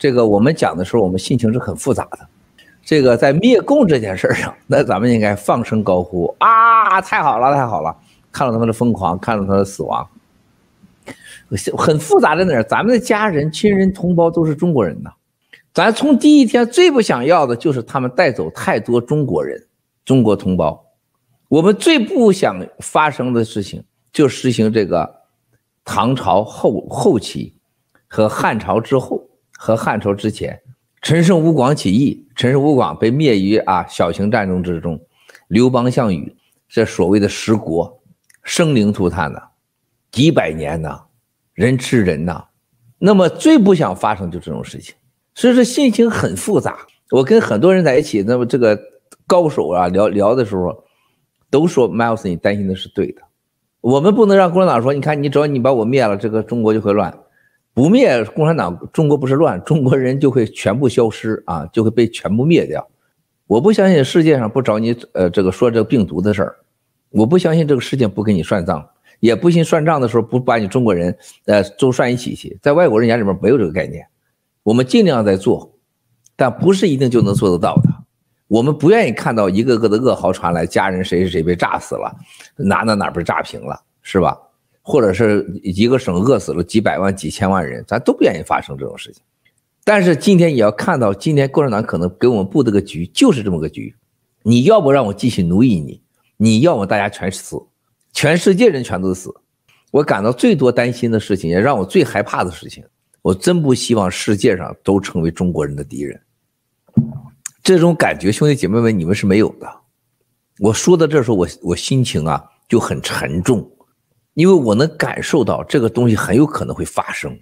这个我们讲的时候，我们心情是很复杂的。这个在灭共这件事上，那咱们应该放声高呼啊！太好了，太好了！看到他们的疯狂，看到他的死亡，很复杂在哪儿？咱们的家人、亲人、同胞都是中国人呐。咱从第一天最不想要的就是他们带走太多中国人、中国同胞。我们最不想发生的事情，就实行这个唐朝后后期和汉朝之后和汉朝之前，陈胜吴广起义，陈胜吴广被灭于啊小型战争之中，刘邦、项羽这所谓的十国生灵涂炭呐，几百年呐，人吃人呐，那么最不想发生就这种事情。所以说心情很复杂。我跟很多人在一起，那么这个高手啊聊聊的时候，都说 Miles，你担心的是对的。我们不能让共产党说，你看你只要你把我灭了，这个中国就会乱。不灭共产党，中国不是乱，中国人就会全部消失啊，就会被全部灭掉。我不相信世界上不找你呃这个说这个病毒的事儿，我不相信这个世界不给你算账，也不信算账的时候不把你中国人呃都算一起去，在外国人眼里面没有这个概念。我们尽量在做，但不是一定就能做得到的。我们不愿意看到一个个的噩耗传来，家人谁谁谁被炸死了，哪哪哪被炸平了，是吧？或者是一个省饿死了几百万、几千万人，咱都不愿意发生这种事情。但是今天也要看到，今天共产党可能给我们布的个局就是这么个局。你要不让我继续奴役你，你要么大家全死，全世界人全都死。我感到最多担心的事情，也让我最害怕的事情。我真不希望世界上都成为中国人的敌人，这种感觉，兄弟姐妹们，你们是没有的。我说到这时候，我我心情啊就很沉重，因为我能感受到这个东西很有可能会发生。